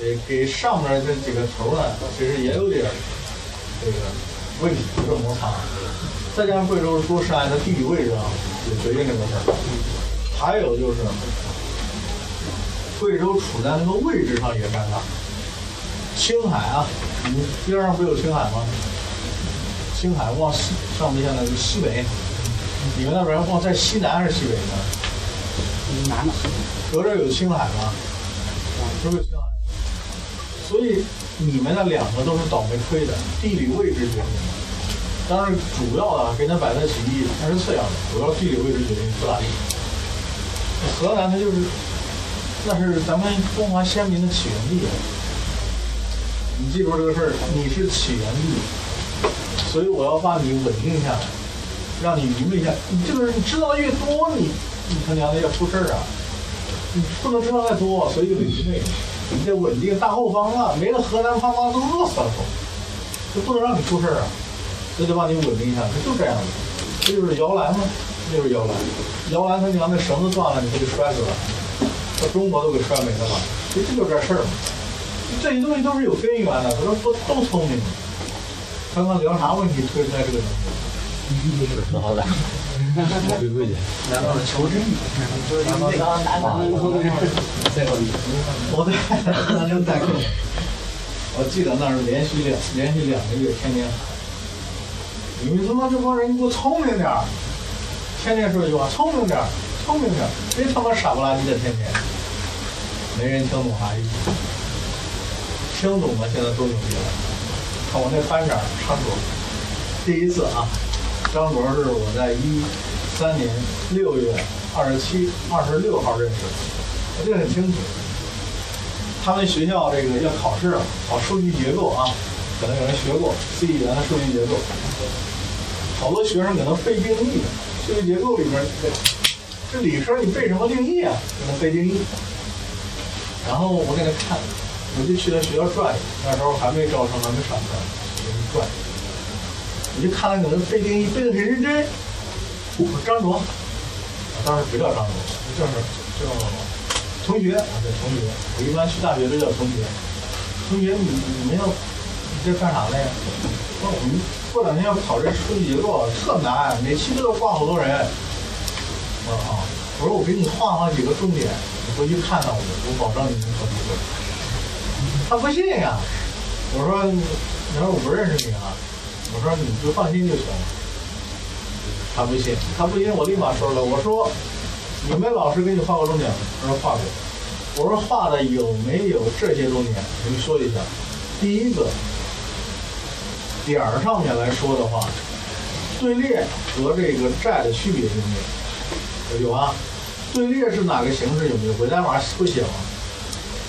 给给上面这几个头呢，其实也有点这个问题，有点摩擦。再加上贵州多山，它地理位置啊，也决定这个事儿。还有就是，贵州处在那个位置上也尴尬。青海啊，你边上不有青海吗？青海往西上面现在是西北，你们那边往在西南还是西北呢？南的。隔着有青海吗？是不是青海？所以你们那两个都是倒霉亏的，地理位置决定的。当然，主要的给它摆在起义，那是次要的，主要地理位置决定不咋地。河南它就是，那是咱们中华先民的起源地。你记住这个事儿，你是起源地，所以我要把你稳定下来，让你愚昧下。你这个人，你知道的越多，你你他娘的要出事儿啊！你不能知道太多，所以就得愚昧。你得稳定大后方啊！没了河南，方方都饿死了都，就不能让你出事儿啊！就得把你稳定一下来，就这样的。这就是摇篮吗？这就是摇篮。摇篮，他娘的绳子断了，你不就摔死了？把中国都给摔没了吧？其实这就这事儿吗。这些东西都是有根源的，他说都都聪明。刚刚聊啥问题推出来这个东西？好的，贵的，难道是求知欲？难道难道再后我在南京待过，我记得那是连续两连续两个月天天喊，你们他妈这帮人，给我聪明点儿！天天说一句话，聪明点儿，聪明点儿，别他妈傻不拉几的天天，没人听懂啥意思。听懂了，现在都牛逼了。看我那班长张卓，第一次啊，张博是我在一三年六月二十七、二十六号认识的，我记得很清楚。他们学校这个要考试啊，考数据结构啊，可能有人学过 C 语言的数据结构，好多学生可能背定义，数据结构里边这这理科你背什么定义啊？给他背定义。然后我给他看。我就去他学校转悠，那时候还没招生，还没上课，我就转悠。我就看他搁那背定义，背的很认真。我说张卓，当时不叫张卓，叫什么叫同学啊，对同学。我一般去大学都叫同学。同学，你你们要你这干啥嘞？说我们过两天要考这数据结构，特难，每期都要挂好多人。我说啊，我说我给你画上几个重点，你回去看看我，我保证你能考及格。他不信呀，我说，你说我不认识你啊，我说你就放心就行了。他不信，他不信，我立马说了，我说，你们老师给你画过重点吗？他说画过。我说画的有没有这些重点？你说一下。第一个点儿上面来说的话，队列和这个债的区别有没有？有啊。队列是哪个形式？有没有？伪代码会写吗？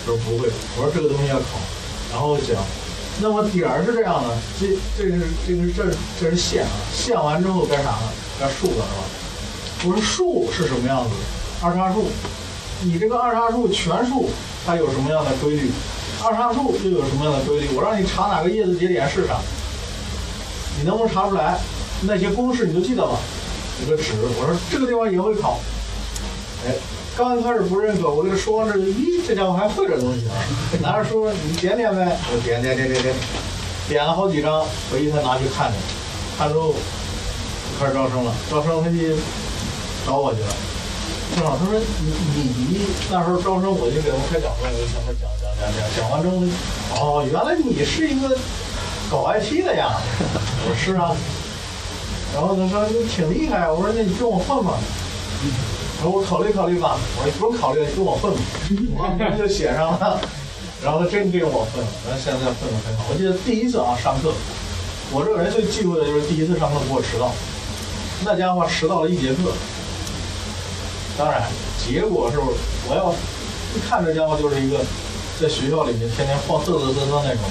他说不会，我说这个东西要考，然后讲，那么点儿是这样的，这这是这个这这是线啊，线完之后该啥呢？该数了是吧？我说数是什么样子？二叉树，你这个二叉树全数它有什么样的规律？二叉树又有什么样的规律？我让你查哪个叶子节点是啥，你能不能查出来？那些公式你就记得吧，有个纸，我说这个地方也会考，哎。刚开始不认可，我给他说完这，咦，这家伙还会这东西啊！拿着书，你点点呗，我点点点点点，点了好几张，回去他拿去看去，看之后开始招生了，招生他就找我去了。正好他说你你你那时候招生，我就给他们开讲座，我就向他讲讲讲讲，讲完之后，哦，原来你是一个搞 IT 的呀！我说是啊。然后他说你挺厉害，我说那你跟我混吧。我考虑考虑吧，我说不用考虑，跟我混吧，我 就写上了。然后他真跟我混了，然后现在混的很好。我记得第一次啊上课，我这个人最忌讳的就是第一次上课给我迟到，那家伙迟到了一节课。当然，结果是我要一看这家伙就是一个在学校里面天天晃嘚嘚瑟瑟那种，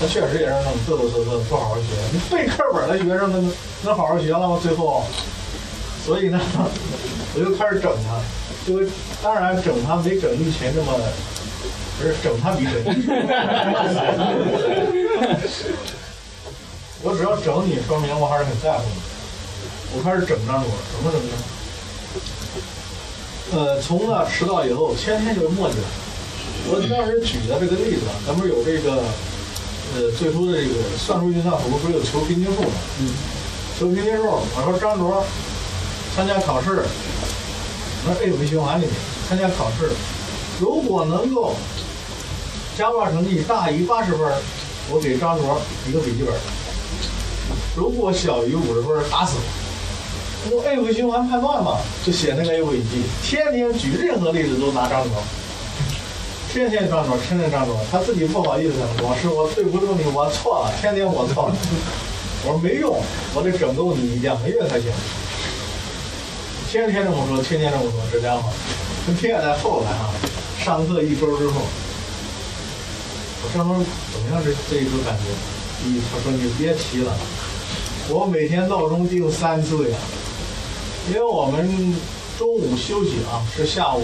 他确实也是那种嘚嘚瑟瑟不好好学。你背课本的学生能能好好学了吗？最后，所以呢。我就开始整他，就当然整他没整玉琴那么，不是整他比整。我只要整你，说明我还是很在乎你。我开始整张卓，怎么整呢？呃，从那迟到以后，天天就是磨叽，我当时举的这个例子，咱们有这个，呃，最初的这个算术运算图不是有求平均数吗？嗯。求平均数，我说张卓参加考试，那 A 回循环里面参加考试，如果能够加挂成绩大于八十分，我给张卓一个笔记本；如果小于五十分，打死。用 A 回循环判断嘛，就写那个 A 回记，天天举任何例子都拿张卓。天天张卓，天天张卓，他自己不好意思，老师，我对不住你，我错了，天天我错了。我说没用，我得整够你两个月才行。天天这么说，天天这么说，这家伙，跟天也在后来啊，上课一周之后，我张卓怎么样？这这一周感觉？一他说你别提了，我每天闹钟定三次呀，因为我们中午休息啊，是下午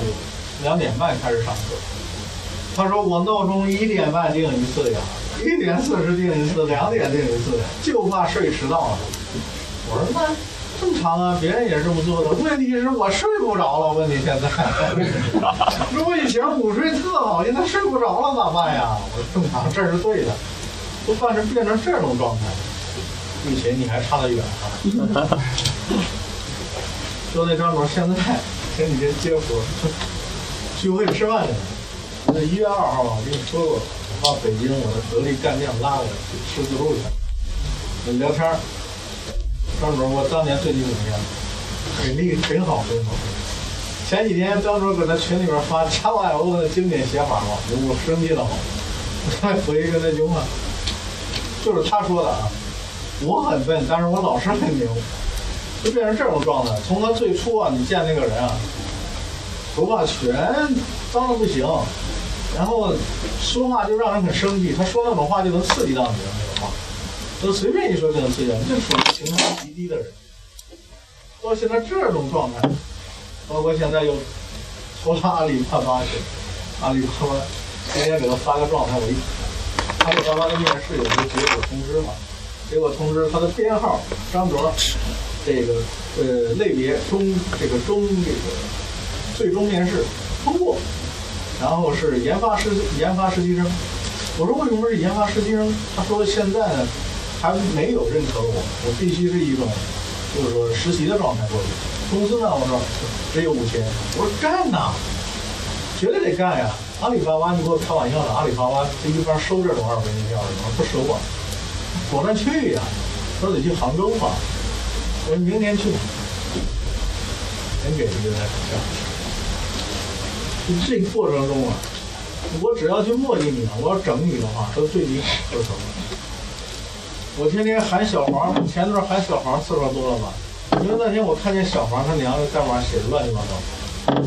两点半开始上课。他说我闹钟一点半定一次呀，一点四十定一次，两点定一次，就怕睡迟到了。我说那正常啊，别人也是这么做的。问题是我睡不着了。问题现在，如果以前午睡特好，现在睡不着了咋办呀？我正常，这是对的。都算是变成这种状态，以前你还差得远啊。就那张总现在前几天接活，聚会吃饭去了。那一月二号吧，我跟你说过，我把北京我的得力干将拉过来吃自助去，聊天儿。张卓，我当年对你怎么样？挺厉，挺好，挺好。前几天张卓搁那群里边发加瓦 O 的经典写法嘛，我生气了嘛，我再回一个那句话，就是他说的啊，我很笨，但是我老师很牛，就变成这种状态。从他最初啊，你见那个人啊，头发全脏的不行。然后说话就让人很生气，他说那种话就能刺激到你的那种话，都随便一说就能刺激到你，这属于情商极低的人。到现在这种状态，包括现在又拖拉阿里巴巴去，阿里巴巴天天给他发个状态，我一阿里巴巴的面试有一个结果通知嘛，结果通知他的编号张卓，这个呃类别中这个中这个最终面试通过。然后是研发实研发实习生，我说为什么是研发实习生？他说现在呢还没有认可我，我必须是一种就是说实习的状态过去。工资呢？我说只有五千。我说干呐，绝对得干呀！阿里巴巴，你给我开玩笑呢？阿里巴巴这一般收这种二分一票的吗？不收啊，果断去呀！说得去杭州嘛，我说明年去，真给一个票。这个过程中啊，我只要去磨叽你，我要整你的话，都对你好都成。我天天喊小黄，前段喊小黄次数多了吧？因为那天我看见小黄他娘的代码写的乱七八糟。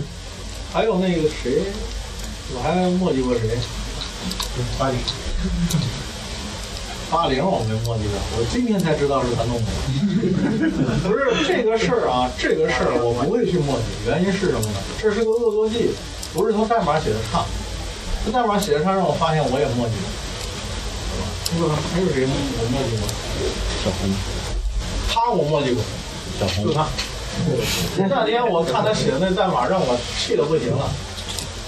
还有那个谁，我还墨迹过谁？八零。八零我没墨迹过，我今天才知道是他弄的。不是这个事儿啊，这个事儿我不会去墨迹，原因是什么呢？这是个恶作剧。不是他代码写的差，他代码写的差让我发现我也墨迹了，是吧？还有谁我墨迹过？小红，他我墨迹过，小红就他。那天我看他写的那代码让我气得不行了，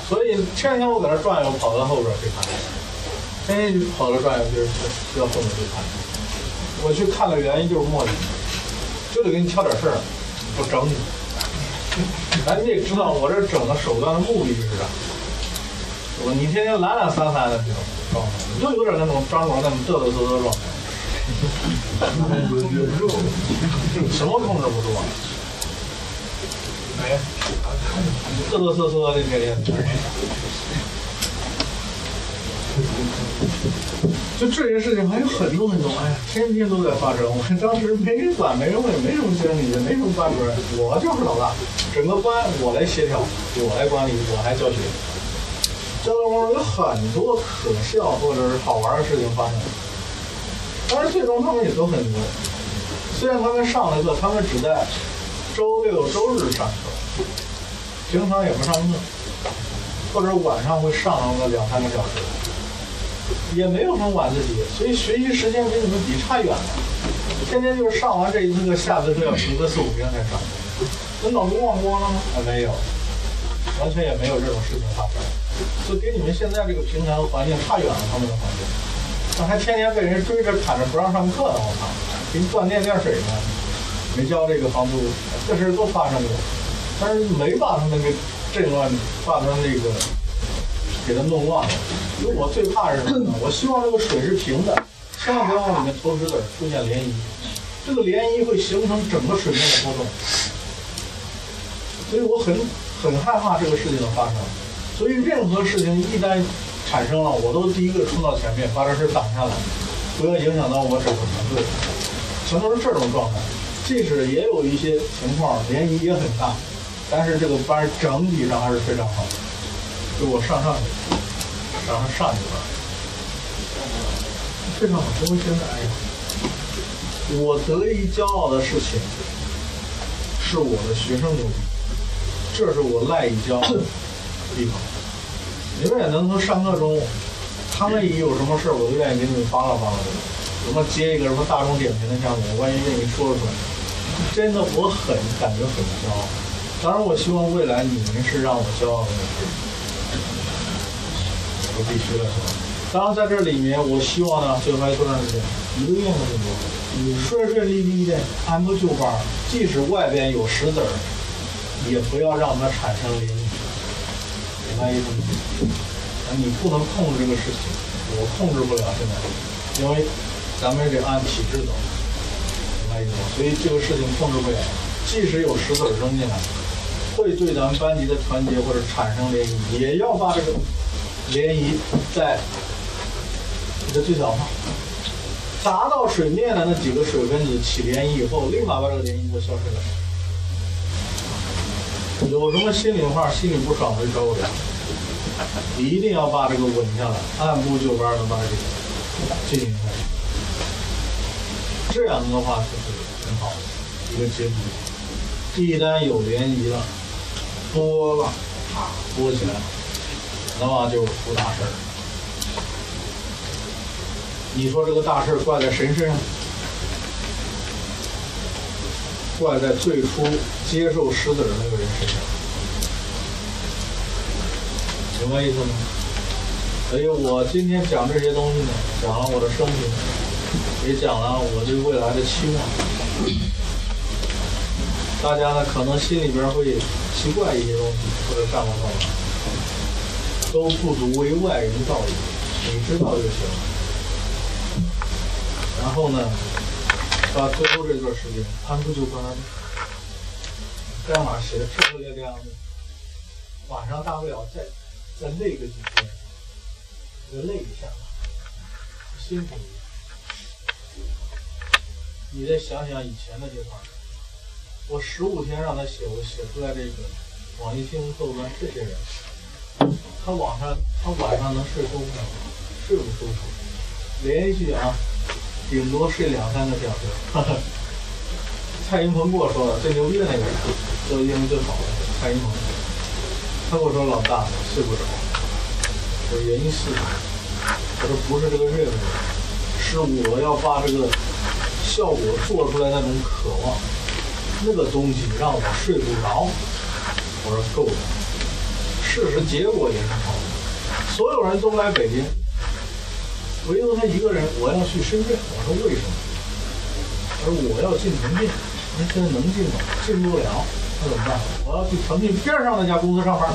所以天天我搁那转悠，跑到后边去看，天天就跑到转悠就是去到后面去看。我去看的原因就是墨迹，就得给你挑点事儿，不整你。哎，你得知道我这整的手段的目的是啥？你天天懒懒散散的这种状态，你就有点那种张罗那种嘚嘚瑟瑟状态。什么控制不住啊？哎，嘚嘚瑟瑟的天天。就这些事情还有很多很多，哎呀，天天都在发生。我当时没人管，没人问，没什么经理，也没什么班主任，我就是老大，整个班我来协调，我来管理，我还教学。教当中有很多可笑或者是好玩的事情发生，但是最终他们也都很牛。虽然他们上了课，他们只在周六周日上课，平常也不上课，或者晚上会上个两三个小时。也没有什么晚自习，所以学习时间跟你们比差远了。天天就是上完这一次课，下次课要停个四五天才上。那脑子忘光了吗？还没有，完全也没有这种事情发生。就跟你们现在这个平台和环境差远了，他们的环境。那还天天被人追着砍着不让上课呢，我靠，给你断电断水呢，没交这个房租，这事都发生过，但是没把他们给震乱，把他们这个给他弄乱了。因为我最怕是什么呢？我希望这个水是平的，千万不要往里面投石子，出现涟漪。这个涟漪会形成整个水面的波动，所以我很很害怕这个事情的发生。所以任何事情一旦产生了，我都第一个冲到前面，把这事挡下来，不要影响到我整个团队，全都是这种状态。即使也有一些情况涟漪也很大，但是这个班整体上还是非常好的。就我上上去，然后上去了，非常好。因为现在，哎呀，我得意骄傲的事情是我的学生牛逼，这是我赖以骄傲地方。你们也能从上课中，他们一有什么事，我都愿意给你们扒拉扒拉。什么接一个什么大众点评的项目，我万一愿意说出来，真的我很感觉很骄傲。当然，我希望未来你们是让我骄傲的人，我必须的？当然，在这里面，我希望呢，最后还多长时间？一个月的那么多，顺顺利利的按部就班，即使外边有石子儿，也不要让它产生涟漪。明白意思吗？啊，你不能控制这个事情，我控制不了现在，因为咱们也得按体制走，明白意思吗？所以这个事情控制不了，即使有石子扔进来，会对咱们班级的团结或者产生涟漪，也要把这个涟漪在你的最小化，达到水面的那几个水分子起涟漪以后，立马把这个涟漪就消失了。有什么心里话、心里不爽的就找我聊，一定要把这个稳下来，按部就班的把这个进行下去。这样的话就是很好的一个结局。一旦有涟漪了，波了，啊，波起来了，那么就出大事儿。你说这个大事儿怪在谁身上？怪在最初接受石子儿那个人身上，明白意思吗？所以我今天讲这些东西呢，讲了我的生平，也讲了我对未来的期望。大家呢可能心里边会奇怪一些东西，或者干嘛干嘛，都不足为外人道也，你知道就行。然后呢？把最后这段时间按部就班的，该往哪写漂漂亮亮的，晚上大不了再再累个几天，再累一下，辛苦一点。你再想想以前的这块，我十五天让他写，我写出来这个网易新闻客户端这些人，他晚上他晚上能睡舒服吗？睡不舒服。连续啊。顶多睡两三个小时。蔡云鹏跟我说的，最牛逼的那个人，做英语最好的。蔡云鹏，他跟我说老大睡不着，我说原因是，他说不是这个任务，是我要把这个效果做出来那种渴望，那个东西让我睡不着。我说够了，事实结果也是好的，所有人都来北京。唯独他一个人，我要去深圳。我说为什么？他说我要进腾讯。那现在能进吗？进不了。那怎么办？我要去腾讯边上那家公司上班。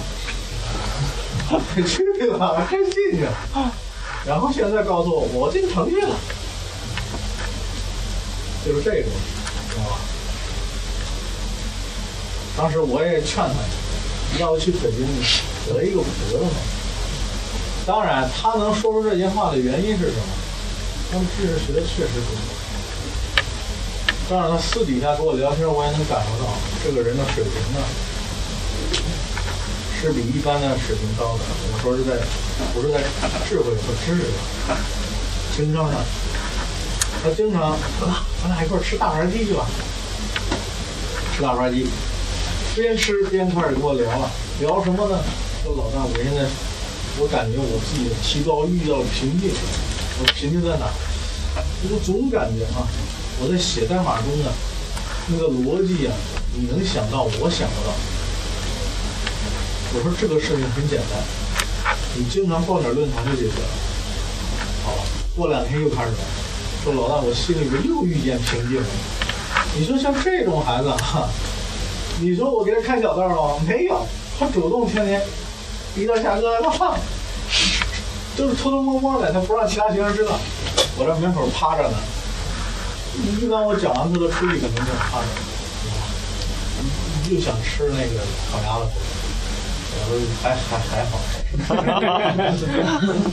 去了，还进去。然后现在告诉我，我进腾讯了。就是这种，知道吧？当时我也劝他，要去北京得一个福了嘛。当然，他能说出这些话的原因是什么？他们知识学的确实不错。当然，他私底下跟我聊天，我也能感受到这个人的水平呢，是比一般的水平高的。我说是在，不是在智慧和知识上，情商上。他经常，咱俩一块吃大盘鸡去吧。吃大盘鸡，边吃边开始跟我聊了，聊什么呢？说老大，我现在。我感觉我自己的提高遇到了瓶颈，我瓶颈在哪？我总感觉啊，我在写代码中呢，那个逻辑啊，你能想到，我想不到。我说这个事情很简单，你经常报点论坛就解决了。好了，过两天又开始了，说老大，我心里边又遇见瓶颈了。你说像这种孩子哈，你说我给他开小道了吗？没有，他主动天天一到下课，他就是偷偷摸摸的，他不让其他学生知道。我在门口趴着呢。一般我讲完课都出去，肯定就趴着，又想吃那个烤鸭了。我说还还还好，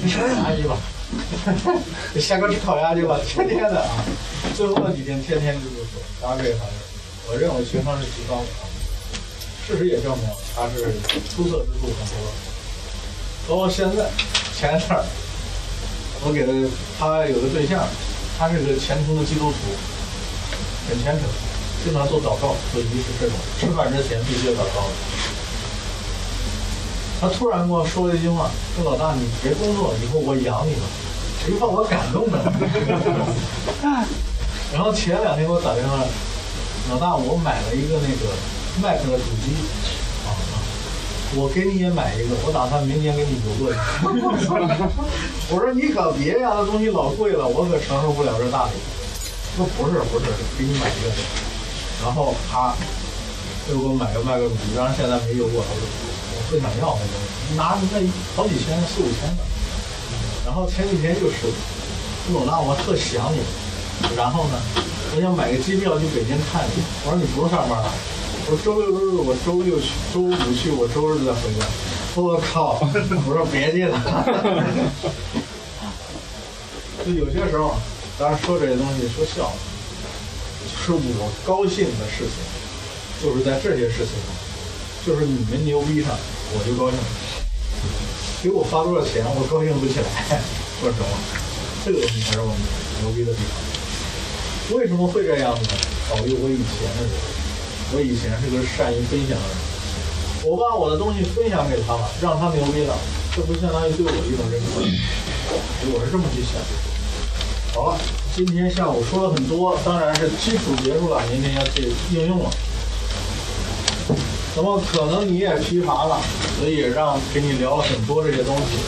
吃鸭去吧，下课吃烤鸭去吧，天天的啊。最后那几天，天天就是说，然后这个孩子，我认为学生是极高的，事实也证明他是出色之处很多。包括现在，前一阵儿，我给他，他有个对象，他是个虔诚的基督徒，很虔诚，经常做祷告、做仪式这种，吃饭之前必须要祷告的。他突然跟我说了一句话：“说老大，你别工作，以后我养你吧。”这句话我感动的。然后前两天给我打电话，老大，我买了一个那个 Mac 的主机，我给你也买一个，我打算明年给你邮过去。我说你可别呀，那东西老贵了，我可承受不了这大礼。说不是不是，给你买一个。然后他又给我买个 Mac 主机，当然现在没邮过来。我我不想要那东西，拿那好几千、四五千的。然后前几天又说，说老大，我特想你。然后呢，我想买个机票去北京看你。我说你不用上班了。我周六周日我周六去，周五去，我周日再回来。我靠！我说别介了。就有些时候，当然说这些东西说笑，就是我高兴的事情，就是在这些事情上，就是你们牛逼上。我就高兴，给我发多少钱，我高兴不起来。说实话，这个东西才是我们牛逼的地方。为什么会这样呢？考虑我以前的人，我以前是个善于分享的人，我把我的东西分享给他了，让他牛逼了，这不相当于对我一种认可？我是这么去想的。好了，今天下午说了很多，当然是基础结束了，明天要去应用了。那么可能你也疲乏了，所以让给你聊了很多这些东西。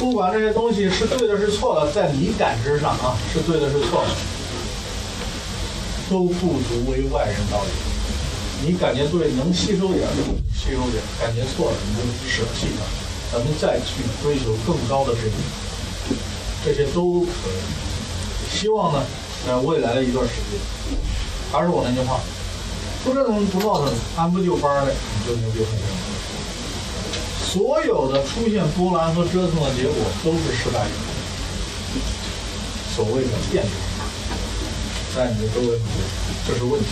不管这些东西是对的是错的，在你感知上啊是对的是错的，都不足为外人道也。你感觉对，能吸收点就吸收点；感觉错了，你就舍弃它。咱们再去追求更高的水平，这些都可以。希望呢，在未来的一段时间，还是我那句话。不折腾不闹腾，按部就班的，你就牛逼很所有的出现波澜和折腾的结果都是失败。所谓的变数，在你的周围，这是问题。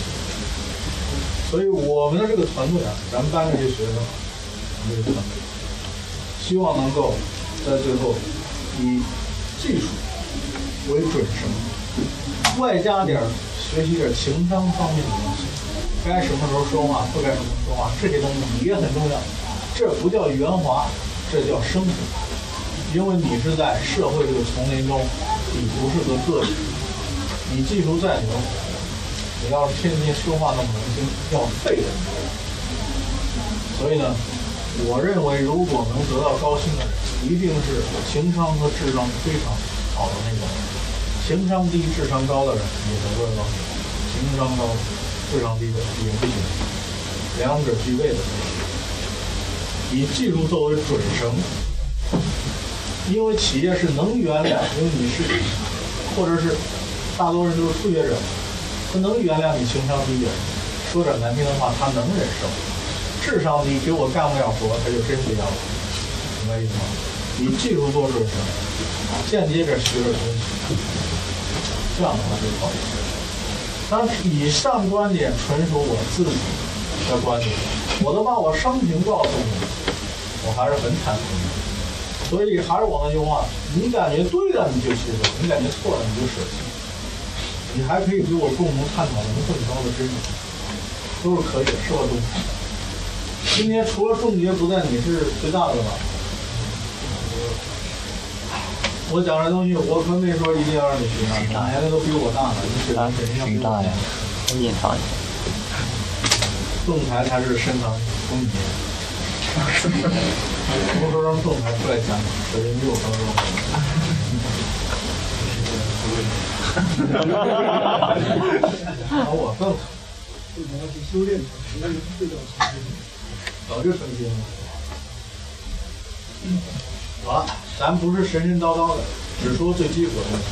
所以我们的这个团队啊，咱们班这些学生，我们这个团队，希望能够在最后以技术为准绳，外加点学习点情商方面的东西。该什么时候说话，不该什么时候说话，这些东西也很重要。这不叫圆滑，这叫生存。因为你是在社会这个丛林中，你不是个个体。你技术再牛，你要是天天说话那么难听，要废的。所以呢，我认为如果能得到高薪的人，一定是情商和智商非常好的那种。情商低、智商高的人也得不到高，情商高。智商低的也不行，两者具备的，以技术作为准绳，因为企业是能源的，因为你是，或者是大多数人都是初学者，他能原谅你情商低的，说点难听的话他能忍受，智商低给我干不了活他就真不要了，明白意思吗？你技术做准绳，间接着学点东西，这样的话就好一些。但以上观点纯属我自己的观点，我都把我生平告诉你，我还是很坦诚的。所以还是我那句话，你感觉对的你就吸收，你感觉错了你就舍弃。你还可以与我共同探讨能更高的真理，都是可以的，适合中台。今天除了重结不在，你是最大的了。我讲这东西，我可没说一定要让你学啊！你年龄都比我大呢，你学肯定要比我大呀。隐藏。仲裁才是深藏功底。什么时候让动态出来讲讲？这人六分钟。把我更为什么去修炼？实际上是叫成心。早就成精了。好了，咱不是神神叨叨的，只说最基础的东西。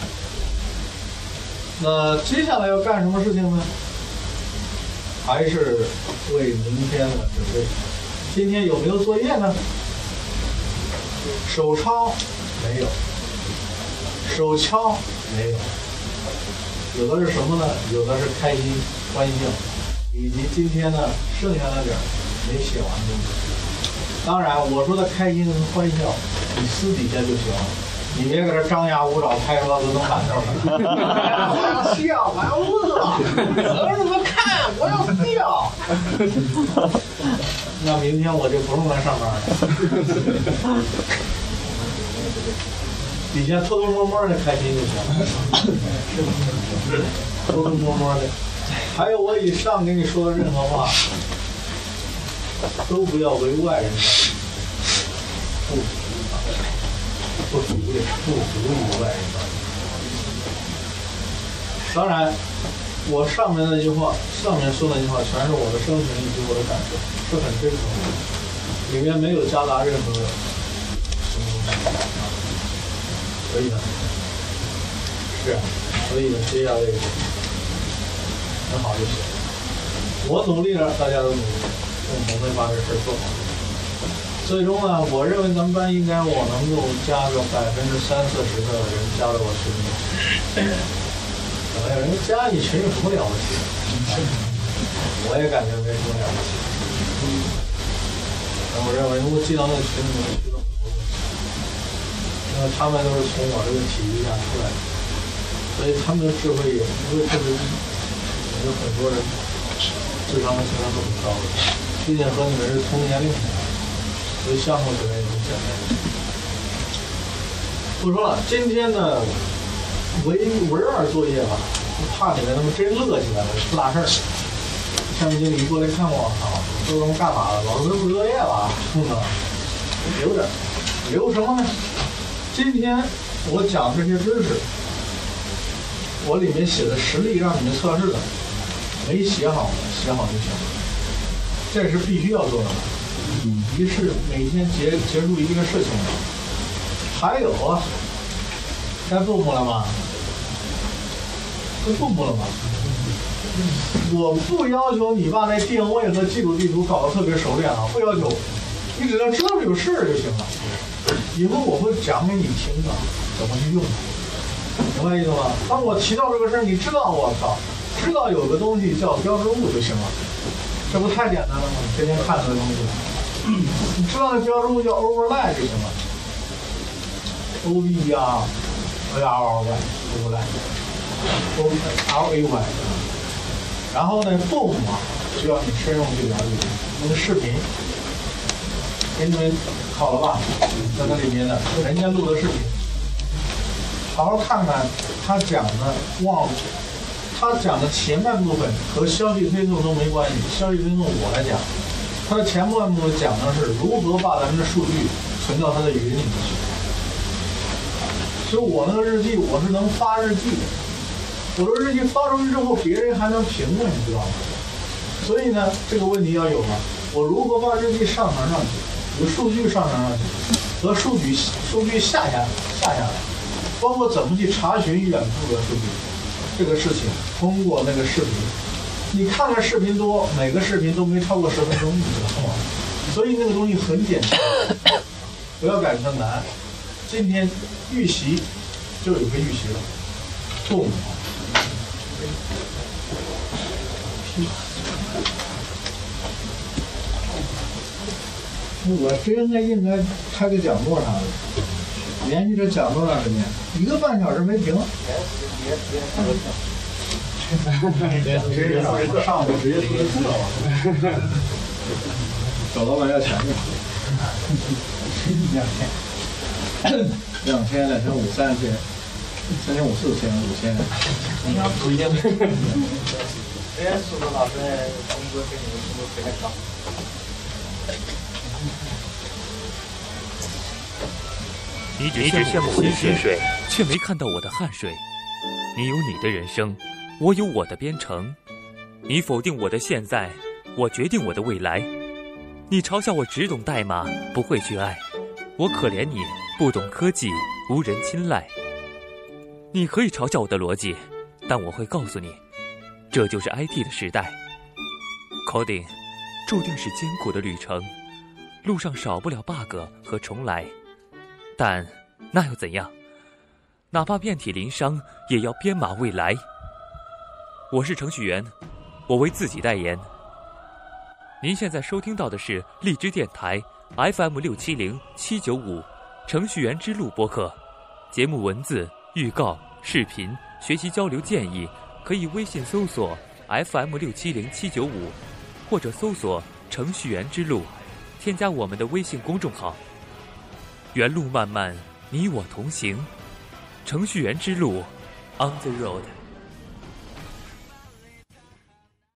那接下来要干什么事情呢？还是为明天的准备。今天有没有作业呢？手抄没有，手敲没有。有的是什么呢？有的是开心、欢笑，以及今天呢剩下的点儿没写完的东西。当然，我说的开心和欢笑，你私底下就行了，你别搁这张牙舞爪、拍桌子、弄板凳的。我要笑，我要乐，儿子们看，我要笑。那明天我就不用来上班了，底下偷偷摸摸的开心就行了，偷偷摸摸的。还有我以上跟你说的任何话，都不要为外人道，不服不服的，不服于外人道。当然，我上面那句话，上面说那句话，全是我的生平以及我的感受，是很真诚的，里面没有夹杂任何什么东西啊。所以呢，是啊，所以呢，接下来这个很好就行。我努力了，大家都努力，共同会把这事做好。最终呢，我认为咱们班应该我能够加个百分之三四十的人加到我群里。可能有人加你群有什么了不起？我也感觉没什么了不起。但我认为，如果进到那个群里面，学到很多东西。因为他们都是从我这个体系下出来的，所以他们的智慧也不会特别低。有很多人智商和情商都很高的，毕竟和你们是同年龄的，所以相处起来也很简单。不说了，今天呢，唯唯二作业吧，怕你们他妈真乐起来了，出大事儿。项目经理过来看我，操，都他妈干嘛了？老师不作业了？哼，留着，留什么呢？今天我讲这些知识，我里面写的实例让你们测试的，没写好的写好就行了，这是必须要做的。于是每天结结束一个事情。还有啊，该父母了吗？该父母了吗？我不要求你把那定位和基础地图搞得特别熟练啊，不要求，你只要知道这个事儿就行了。以后我会讲给你听的，怎么去用，明白意思吗？当我提到这个事儿，你知道我操，知道有个东西叫标志物就行了，这不太简单了吗？天天看这个东西，你知道那标志物叫 overlay 就行了，O B 呀，A R Y overlay，O L A Y，然后呢，boom 啊，需要你深入去了解那个视频。给你们考了吧，在那里面的，人家录的视频，好好看看他讲的，忘了，他讲的前半部分和消息推送都没关系，消息推送我来讲，他的前半部分讲的是如何把咱们的数据存到他的云里面去。所以我那个日记我是能发日记的，我的日记发出去之后，别人还能评论，你知道吗？所以呢，这个问题要有了，我如何把日记上传上去？有数据上传上去，和数据数据下下下下来，包括怎么去查询远处的数据，这个事情通过那个视频，你看看视频多，每个视频都没超过十分钟，你知道吗？所以那个东西很简单，不要感觉难。今天预习就有个预习了，动。我真该应该开个讲座啥的，连续这讲座长时间？一个半小时没停。别别别直接上午直接出去了。找老板要钱去。两千，两千，两千五，三千，三千五，四千，五千。不一定。人家数学老师工资给你们工资特别高。你只羡慕我的薪水，却没看到我的汗水。你有你的人生，我有我的编程。你否定我的现在，我决定我的未来。你嘲笑我只懂代码，不会去爱。我可怜你不懂科技，无人青睐。你可以嘲笑我的逻辑，但我会告诉你，这就是 IT 的时代。Coding 注定是艰苦的旅程，路上少不了 bug 和重来。但那又怎样？哪怕遍体鳞伤，也要编码未来。我是程序员，我为自己代言。您现在收听到的是荔枝电台 FM 六七零七九五程序员之路播客，节目文字、预告、视频、学习交流建议，可以微信搜索 FM 六七零七九五，或者搜索程序员之路，添加我们的微信公众号。原路漫漫，你我同行。程序员之路，On the road。